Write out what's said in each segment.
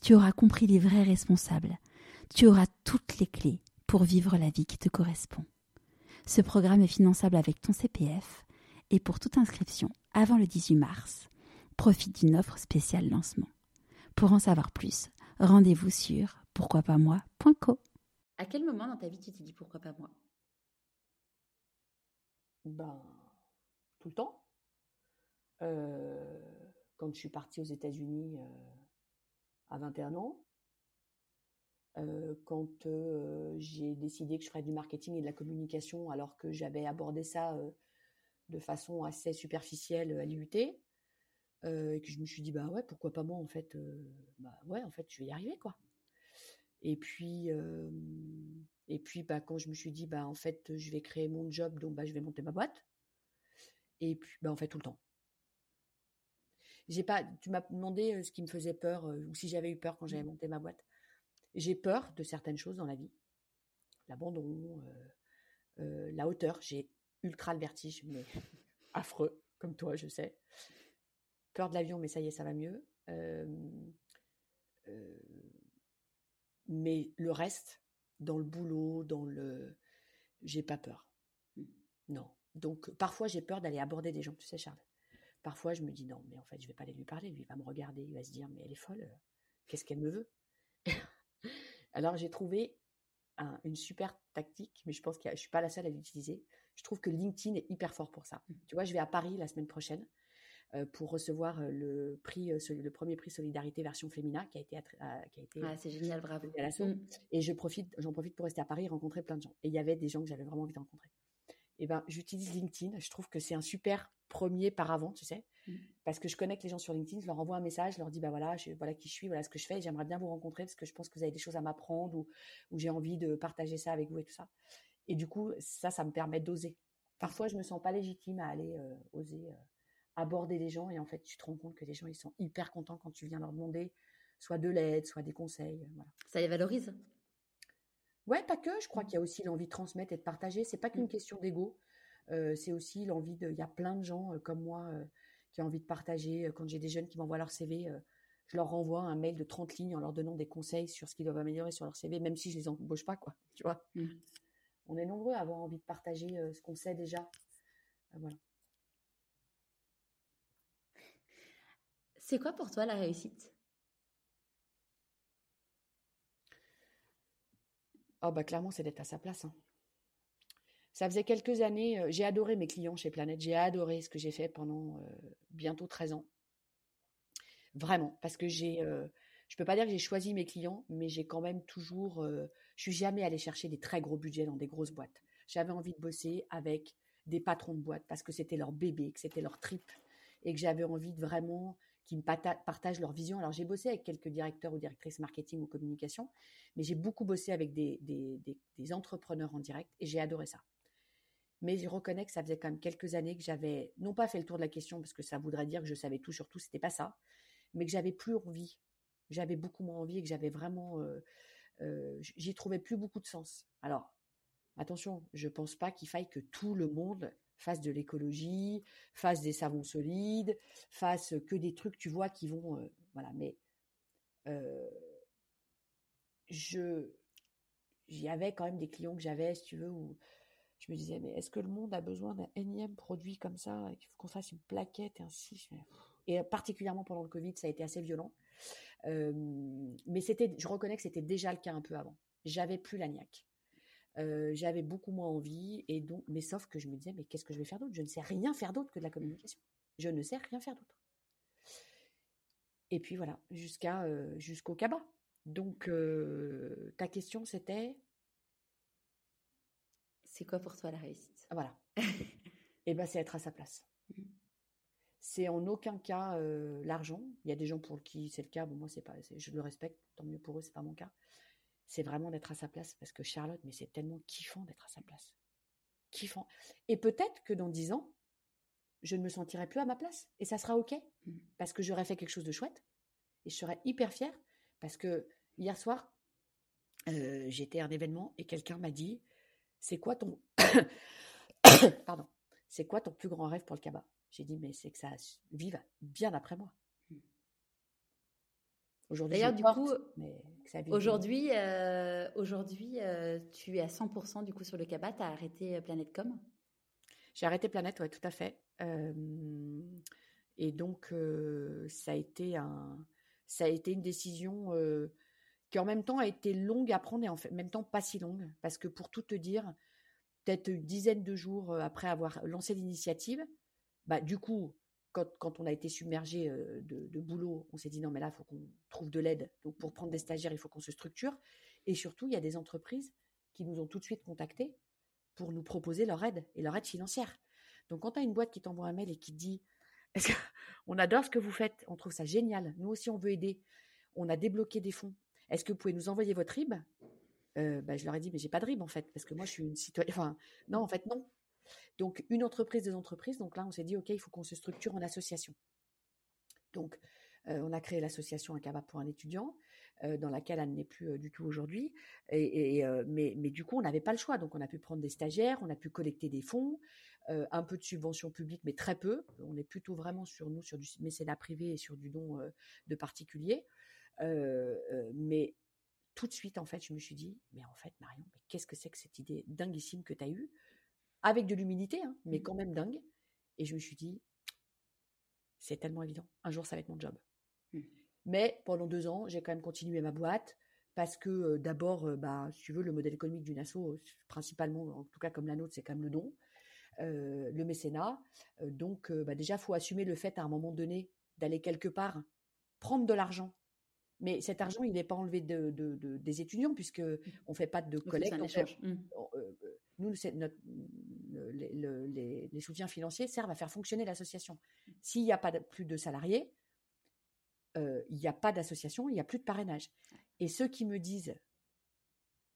tu auras compris les vrais responsables, tu auras toutes les clés pour vivre la vie qui te correspond. Ce programme est finançable avec ton CPF et pour toute inscription avant le 18 mars, profite d'une offre spéciale lancement. Pour en savoir plus, rendez-vous sur pourquoi-pas-moi.co. À quel moment dans ta vie tu t'es dit pourquoi pas moi? Ben, tout le temps. Euh, quand je suis partie aux États-Unis euh, à 21 ans, euh, quand j'ai décidé que je ferais du marketing et de la communication alors que j'avais abordé ça de façon assez superficielle à l'IUT, et que je me suis dit bah ouais pourquoi pas moi en fait bah ouais en fait je vais y arriver quoi. Et puis et puis bah quand je me suis dit bah en fait je vais créer mon job donc bah je vais monter ma boîte. Et puis bah en fait tout le temps j'ai pas tu m'as demandé ce qui me faisait peur ou si j'avais eu peur quand j'avais mmh. monté ma boîte j'ai peur de certaines choses dans la vie l'abandon la hauteur j'ai ultra le vertige mais affreux comme toi je sais peur de l'avion, mais ça y est, ça va mieux. mais le reste, dans le boulot, dans le, j'ai pas peur. Mmh. Non. Donc parfois j'ai peur d'aller aborder des gens, tu sais, Charles. Parfois je me dis non, mais en fait je vais pas aller lui parler. Lui il va me regarder, il va se dire mais elle est folle. Qu'est-ce qu'elle me veut? Alors j'ai trouvé une super tactique, mais je pense que je suis pas la seule à l'utiliser. Je trouve que LinkedIn est hyper fort pour ça. Mmh. Tu vois, je vais à Paris la semaine prochaine. Euh, pour recevoir euh, le prix, euh, le premier prix solidarité version féminin qui a été, qui a été ah, c'est génial, bravo. Mm. Et je profite, j'en profite pour rester à Paris et rencontrer plein de gens. Et il y avait des gens que j'avais vraiment envie de rencontrer. Et ben, j'utilise LinkedIn. Je trouve que c'est un super premier par avant, tu sais, mm. parce que je connecte les gens sur LinkedIn, je leur envoie un message, je leur dis bah voilà, je, voilà qui je suis, voilà ce que je fais, j'aimerais bien vous rencontrer parce que je pense que vous avez des choses à m'apprendre ou, ou j'ai envie de partager ça avec vous et tout ça. Et du coup, ça, ça me permet d'oser. Parfois, je me sens pas légitime à aller oser aborder les gens et en fait tu te rends compte que les gens ils sont hyper contents quand tu viens leur demander soit de l'aide, soit des conseils. Voilà. Ça les valorise Ouais, pas que. Je crois qu'il y a aussi l'envie de transmettre et de partager. C'est pas qu'une mm. question d'ego. Euh, c'est aussi l'envie de. Il y a plein de gens euh, comme moi euh, qui ont envie de partager. Quand j'ai des jeunes qui m'envoient leur CV, je leur renvoie un mail de 30 lignes en leur donnant des conseils sur ce qu'ils doivent améliorer sur leur CV, même si je les embauche pas, quoi. Tu vois. Mm. On est nombreux à avoir envie de partager ce qu'on sait déjà. voilà. C'est quoi pour toi la réussite? Oh bah clairement, c'est d'être à sa place. Hein. Ça faisait quelques années, euh, j'ai adoré mes clients chez Planète, j'ai adoré ce que j'ai fait pendant euh, bientôt 13 ans. Vraiment, parce que j'ai, euh, je peux pas dire que j'ai choisi mes clients, mais j'ai quand même toujours, je suis jamais allée chercher des très gros budgets dans des grosses boîtes. J'avais envie de bosser avec des patrons de boîtes parce que c'était leur bébé, que c'était leur trip, et que j'avais envie de vraiment qui partagent leur vision. Alors j'ai bossé avec quelques directeurs ou directrices marketing ou communication, mais j'ai beaucoup bossé avec des, entrepreneurs en direct et j'ai adoré ça. Mais je reconnais que ça faisait quand même quelques années que j'avais non pas fait le tour de la question parce que ça voudrait dire que je savais tout sur tout, c'était pas ça, mais que j'avais plus envie, j'avais beaucoup moins envie et que j'avais vraiment, euh, euh, j'y trouvais plus beaucoup de sens. Alors attention, je pense pas qu'il faille que tout le monde fasse de l'écologie, fasse des savons solides, fasse que des trucs, tu vois, qui vont, euh, voilà. Mais euh, je, j'y avais quand même des clients que j'avais, si tu veux, où je me disais, mais est-ce que le monde a besoin d'un énième produit comme ça, qu'il faut qu'on fasse une plaquette et ainsi Et particulièrement pendant le Covid, ça a été assez violent. Euh, mais c'était, je reconnais que c'était déjà le cas un peu avant. J'avais plus la niaque j'avais beaucoup moins envie et donc, mais sauf que je me disais, mais qu'est-ce que je vais faire d'autre? Je ne sais rien faire d'autre que de la communication. Je ne sais rien faire d'autre. Et puis voilà, jusqu'à jusqu'au cabas. Donc ta question c'était? C'est quoi pour toi la réussite? Voilà. et eh ben c'est être à sa place. Mmh. c'est en aucun cas euh, l'argent. Il y a des gens pour qui c'est le cas. Bon, moi, c'est pas, je le respecte. Tant mieux pour eux, c'est pas mon cas. C'est vraiment d'être à sa place parce que Charlotte, mais c'est tellement kiffant d'être à sa place. Kiffant. Et peut-être que dans dix ans, je ne me sentirai plus à ma place et ça sera ok mmh. parce que j'aurais fait quelque chose de chouette et je serais hyper fière parce que hier soir, euh, j'étais à un événement et quelqu'un m'a dit, c'est quoi ton, pardon, c'est quoi ton plus grand rêve pour le cabas J'ai dit, mais c'est que ça vive bien après moi. Aujourd'hui, D'ailleurs, du coup, aujourd'hui, euh, aujourd'hui, euh, tu es à 100% du coup sur le cabas. Tu as arrêté Planète Com? J'ai arrêté Planète, ouais, tout à fait. et donc, ça a été un, ça a été une décision qui en même temps a été longue à prendre et en même temps pas si longue. Parce que pour tout te dire, peut-être une dizaine de jours après avoir lancé l'initiative, bah, du coup, quand, on a été submergé de, boulot, on s'est dit non, mais là, il faut qu'on trouve de l'aide. Donc, pour prendre des stagiaires, il faut qu'on se structure. Et surtout, il y a des entreprises qui nous ont tout de suite contactés pour nous proposer leur aide et leur aide financière. Donc, quand tu as une boîte qui t'envoie un mail et qui te dit on adore ce que vous faites, on trouve ça génial, nous aussi on veut aider, on a débloqué des fonds, est-ce que vous pouvez nous envoyer votre RIB? Euh, bah, Je leur ai dit, mais j'ai pas de RIB en fait, parce que moi je suis une citoyenne. Enfin, non, en fait, non. Donc, une entreprise, des entreprises. Donc là, on s'est dit, OK, il faut qu'on se structure en association. Donc, euh, on a créé l'association Un pour un étudiant, euh, dans laquelle elle n'est plus du tout aujourd'hui. Mais, du coup, on n'avait pas le choix. Donc, on a pu prendre des stagiaires, on a pu collecter des fonds, un peu de subventions publiques, mais très peu. On est plutôt vraiment sur nous, sur du mécénat privé et sur du don de particuliers. Euh, euh, mais tout de suite, en fait, je me suis dit, mais en fait, Marion, mais qu'est-ce que c'est que cette idée dinguissime que tu as eue? Avec de l'humilité, hein, mais mmh. quand même dingue. Et je me suis dit, c'est tellement évident. Un jour, ça va être mon job. Mmh. Mais pendant deux ans, j'ai quand même continué ma boîte parce que euh, d'abord, bah, si tu veux, le modèle économique d'une asso, principalement, en tout cas comme la nôtre, c'est quand même le don, le mécénat. donc, bah, déjà, faut assumer le fait à un moment donné d'aller quelque part prendre de l'argent mais cet argent, il n'est pas enlevé de, des étudiants puisque mmh. on fait pas de collecte. Mmh. Euh, nous, notre, les, soutiens financiers servent à faire fonctionner l'association. S'il n'y a pas plus de salariés, euh, il n'y a pas d'association, il n'y a plus de parrainage. Et ceux qui me disent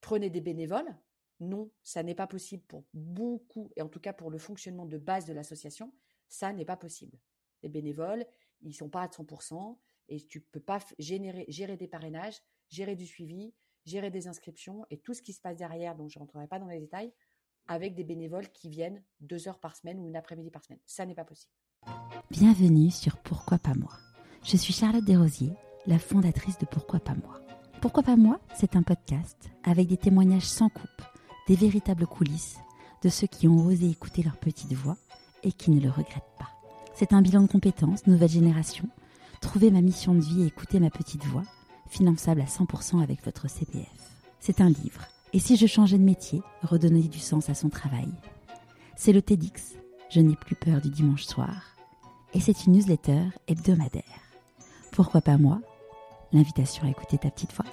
prenez des bénévoles, non, ça n'est pas possible pour beaucoup, et en tout cas pour le fonctionnement de base de l'association, ça n'est pas possible. Les bénévoles, ils ne sont pas à 100%, et tu peux pas gérer des parrainages, gérer du suivi, gérer des inscriptions et tout ce qui se passe derrière, dont je ne rentrerai pas dans les détails, avec des bénévoles qui viennent deux heures par semaine ou une après-midi par semaine. Ça n'est pas possible. Bienvenue sur Pourquoi pas moi. Je suis Charlotte Desrosiers, la fondatrice de Pourquoi pas moi. Pourquoi pas moi C'est un podcast avec des témoignages sans coupe, des véritables coulisses de ceux qui ont osé écouter leur petite voix et qui ne le regrettent pas. C'est un bilan de compétences, nouvelle génération, Trouver ma mission de vie et écouter ma petite voix, finançable à 100% avec votre CPF. C'est un livre. Et si je changeais de métier, redonner du sens à son travail C'est le TEDx. Je n'ai plus peur du dimanche soir. Et c'est une newsletter hebdomadaire. Pourquoi pas moi? L'invitation à écouter ta petite voix.